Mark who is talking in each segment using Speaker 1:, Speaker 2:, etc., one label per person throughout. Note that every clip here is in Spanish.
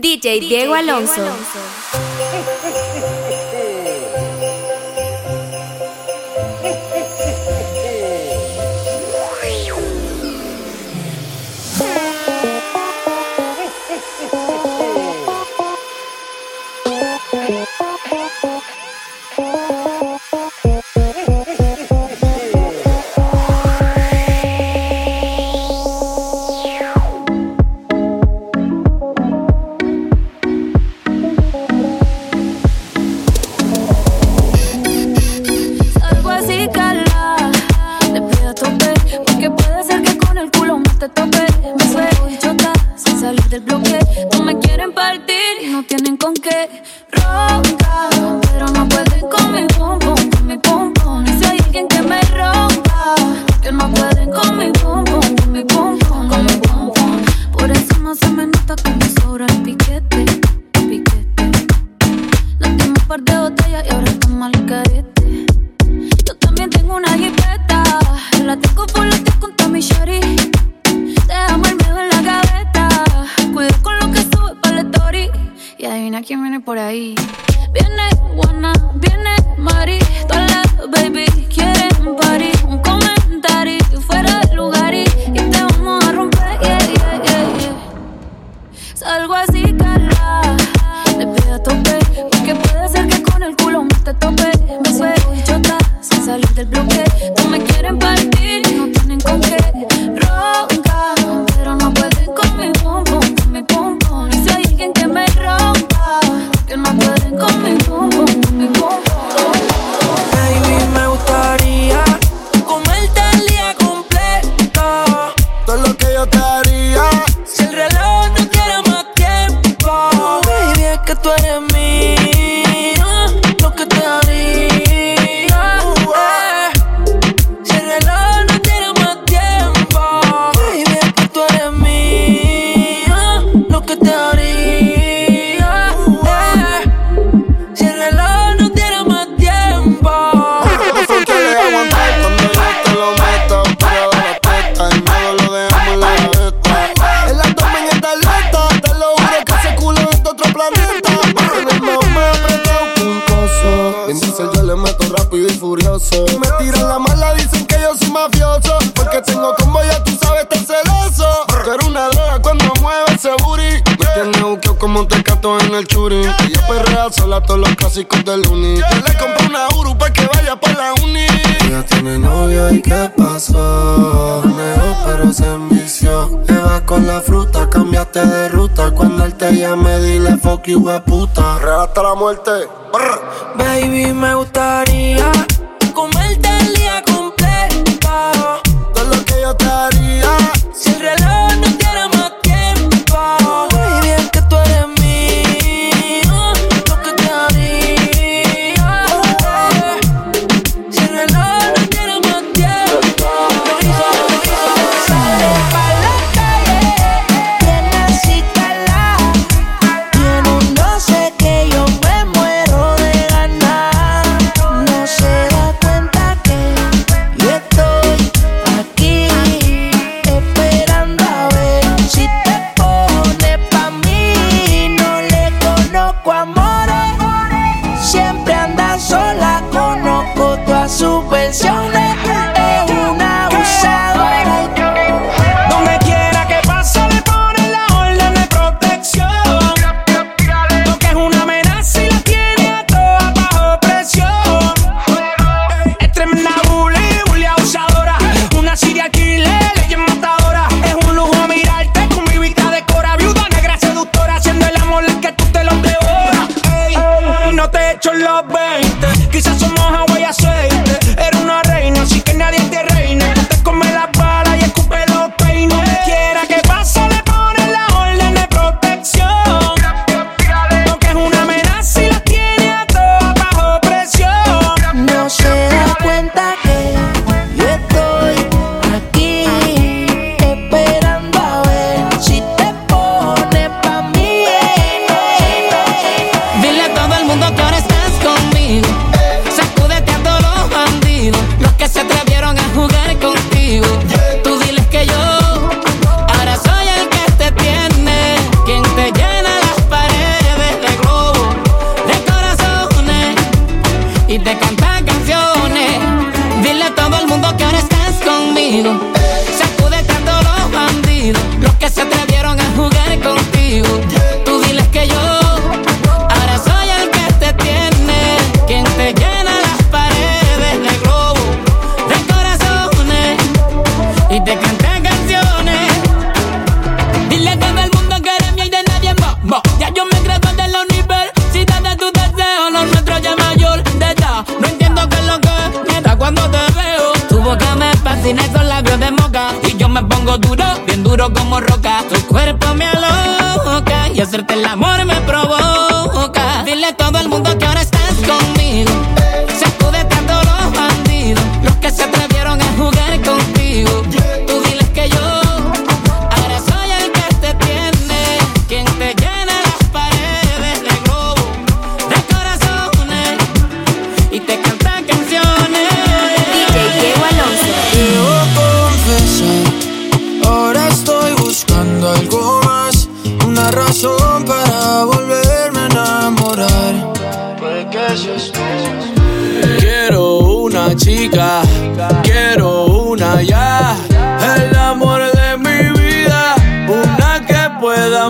Speaker 1: DJ, Diego Alonso.
Speaker 2: todos los clásicos del uni. Yeah. Le compré una Uru pa' que vaya pa' la uni. Ella tiene novio y qué pasó. Manejó pero se envició. Te vas con la fruta, cambiaste de ruta. Cuando él te llame, dile fuck you, puta. Real la muerte.
Speaker 3: Baby, me gustaría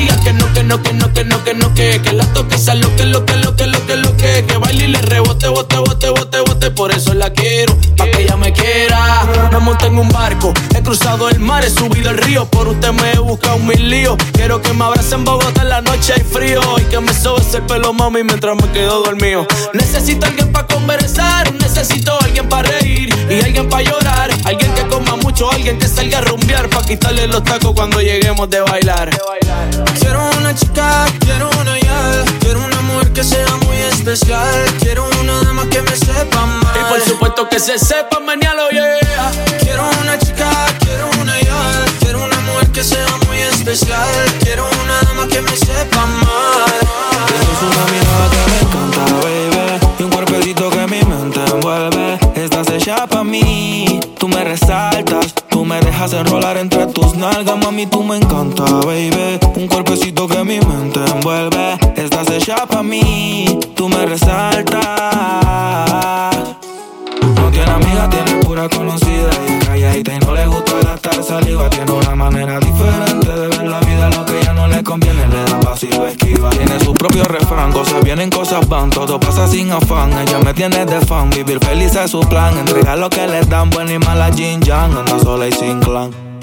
Speaker 4: Que no que no, que no, que no, que no, que que, la toque sea lo que, lo que, lo que, lo que, lo que, que baile y le rebote, bote, bote, bote, bote, por eso la quiero, pa' que ella me quiera. Me monté en un barco, he cruzado el mar, he subido el río, por usted me he buscado mil líos. Quiero que me abrace en Bogotá en la noche hay frío y que me sobes el pelo, mami, mientras me quedo dormido. Necesito alguien para conversar, necesito alguien para reír y alguien para llorar. Alguien que coma mucho, alguien que salga a rumbear para quitarle los tacos cuando lleguemos de bailar. Quiero una chica, quiero una ya, quiero una mujer que sea muy especial, quiero una dama que me sepa amar. Y por supuesto que se sepa mañana, yeah. Quiero una chica, quiero una ya, quiero una mujer que sea muy especial, quiero una dama que me sepa amar. Tienes una mirada que me encanta, baby. Y un cuerpecito que mi mente envuelve. Estás hecha pa' mí. Tú me resaltas. Dejas enrolar entre tus nalgas, mami. Tú me encanta, baby. Un cuerpecito que mi mente envuelve. Estás hecha pa' mí. Tú me resaltas. No tiene amiga, tiene pura conocida y calladita y no le gusta gastar saliva. Tiene una manera diferente de ver la vida, lo que ya no le conviene le Tiene su propio refrán, cosas vienen, cosas van, todo pasa sin afán. Ella me tiene de fan, vivir feliz es su plan. Entregar lo que le dan, buena y mala Jin Yang, anda sola y sin clan.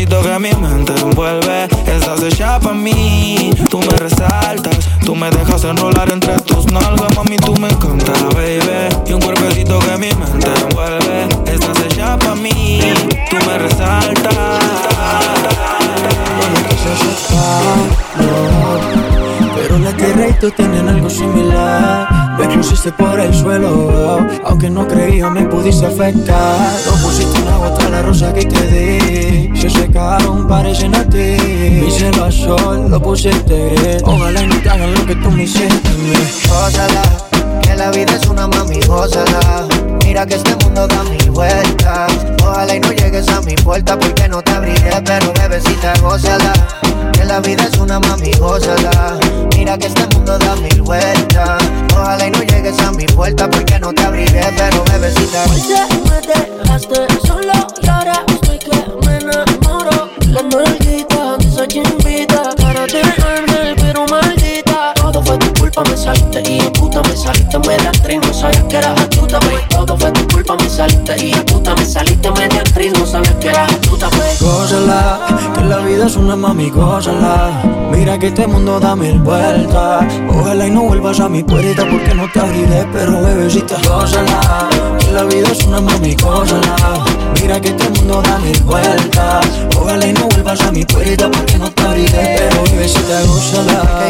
Speaker 4: Un cuerpecito que mi mente envuelve. Estás hecha pa' mí, tú me resaltas. Tú me dejas enrolar entre tus nalgas, mami, tú me encanta, baby. Y un cuerpecito que mi mente envuelve. Estás hecha pa' mí, tú me resaltas.
Speaker 5: Tierra y tú tienen algo similar. Me pusiste por el suelo, aunque no creía me pudiste afectar. No pusiste una gota la rosa que te di. Se secaron, parecen a ti. Mi cielo a sol, lo pusiste. Ojalá no te hagan lo que tú me hiciste a mí.
Speaker 6: Gózala, que la vida es una mami, gózala. Mira que este mundo da mil vueltas. Ojalá y no llegues a mi puerta porque no te abriré, pero bebecita, gózala. Que la vida es una mami, gózala. Mira que este mundo da mil vueltas. Ojalá y no llegues a mi puerta porque no te abriré, pero bebecita.
Speaker 5: Oye, me dejaste solo y ahora estoy que me enamoro. La nalguita de esa chimbita para tenerme, pero maldita. Todo fue tu culpa, me saliste y puta me saliste media actriz, no sabías que eras astuta, pues. Todo fue tu culpa, me saliste y puta me saliste media actriz, no sabías que eras astuta, pues. Gózala, que la vida es una mami, gózala. Mira que este mundo da mil vueltas. Ojalá y no vuelvas a mi puerta porque no te abriré, pero bebecita, gózala. Que la vida es una mami, gózala. Mira que este mundo da mil vueltas. Ojalá y no vuelvas a mi puerta porque no te abriré, pero bebecita,
Speaker 6: Que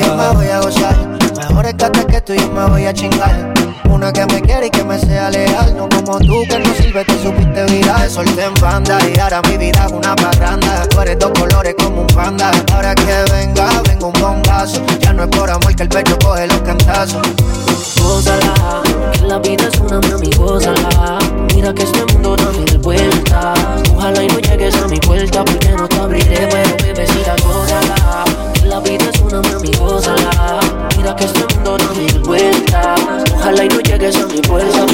Speaker 6: yo me
Speaker 5: gózala.
Speaker 6: voy a gozar mejor escate que tú y yo me voy a chingar. Una que me quiere y que me sea leal. No como tú que no sirve, te supiste viral. Solté en banda y ahora mi vida es una parranda. Tú eres dos colores como un panda. Ahora que venga, vengo un bombazo. Ya no es por amor que el pecho coge los cantazos.
Speaker 5: Gózala, que la vida es una mami, gózala. Mira que este mundo da mil vueltas. Ojalá y no
Speaker 7: llegues a mi puerta porque no te abriré. Pero bebecita, gózala, que la vida es una mami, gózala. Que este mundo no da vueltas. Ojalá y no llegues a mi puerta.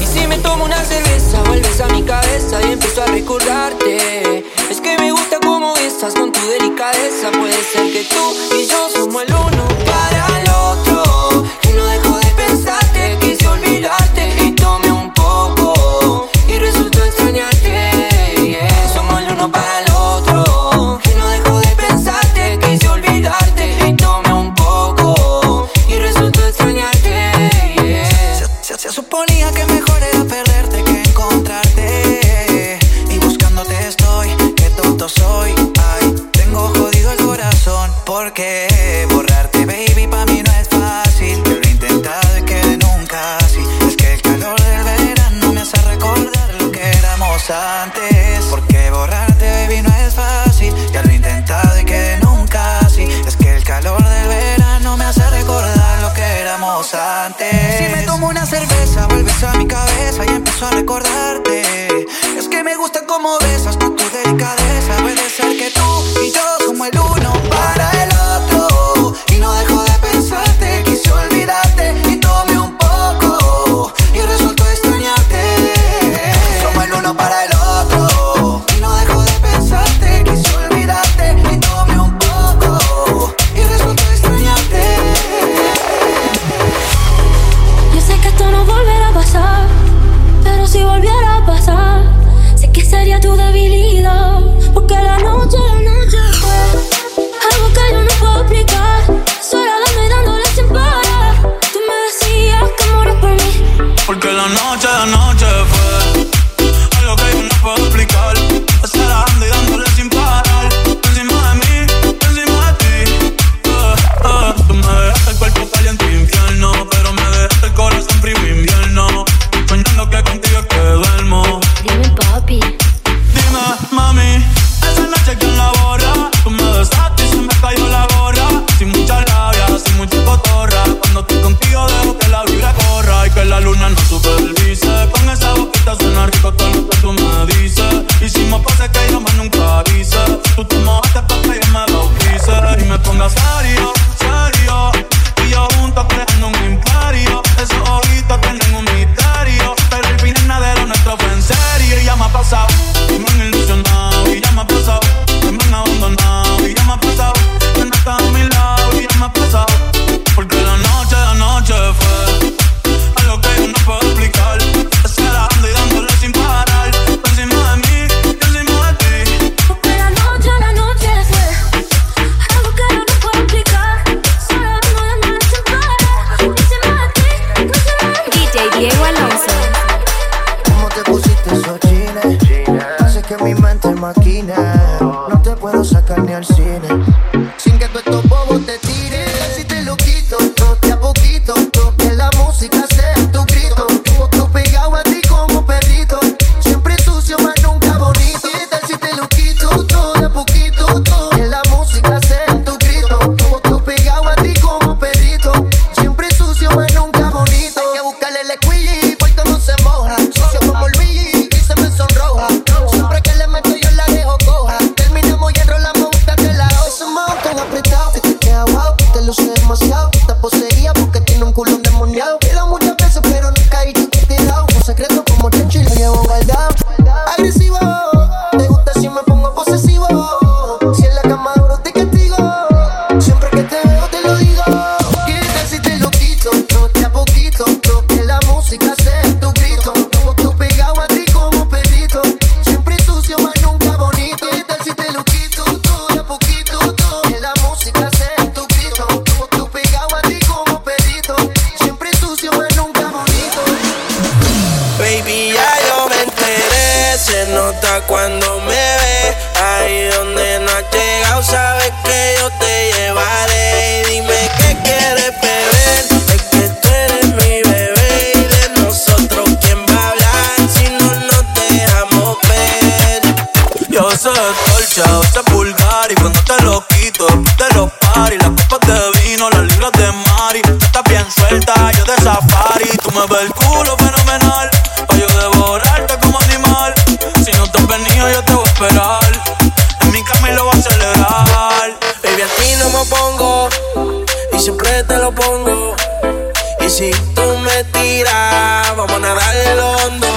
Speaker 7: Y si me tomo una cerveza, vuelves a mi cabeza y empiezo a recordarte. Es que me gusta cómo besas con tu delicadeza. Puede ser que tú y yo somos el uno para.
Speaker 8: a
Speaker 7: recordarte. Es que me gusta cómo besas con tu delicadeza. Puede ser que tú y yo como el uno para el otro. No
Speaker 6: te puedo sacar ni al cine. no sé demasiado.
Speaker 4: cuando me ve
Speaker 7: venido yo te voy a esperar. En mi camino lo voy a acelerar.
Speaker 4: Baby, a ti no me pongo y siempre te lo pongo. Y si tú me tiras, vamos a nadar el hondo.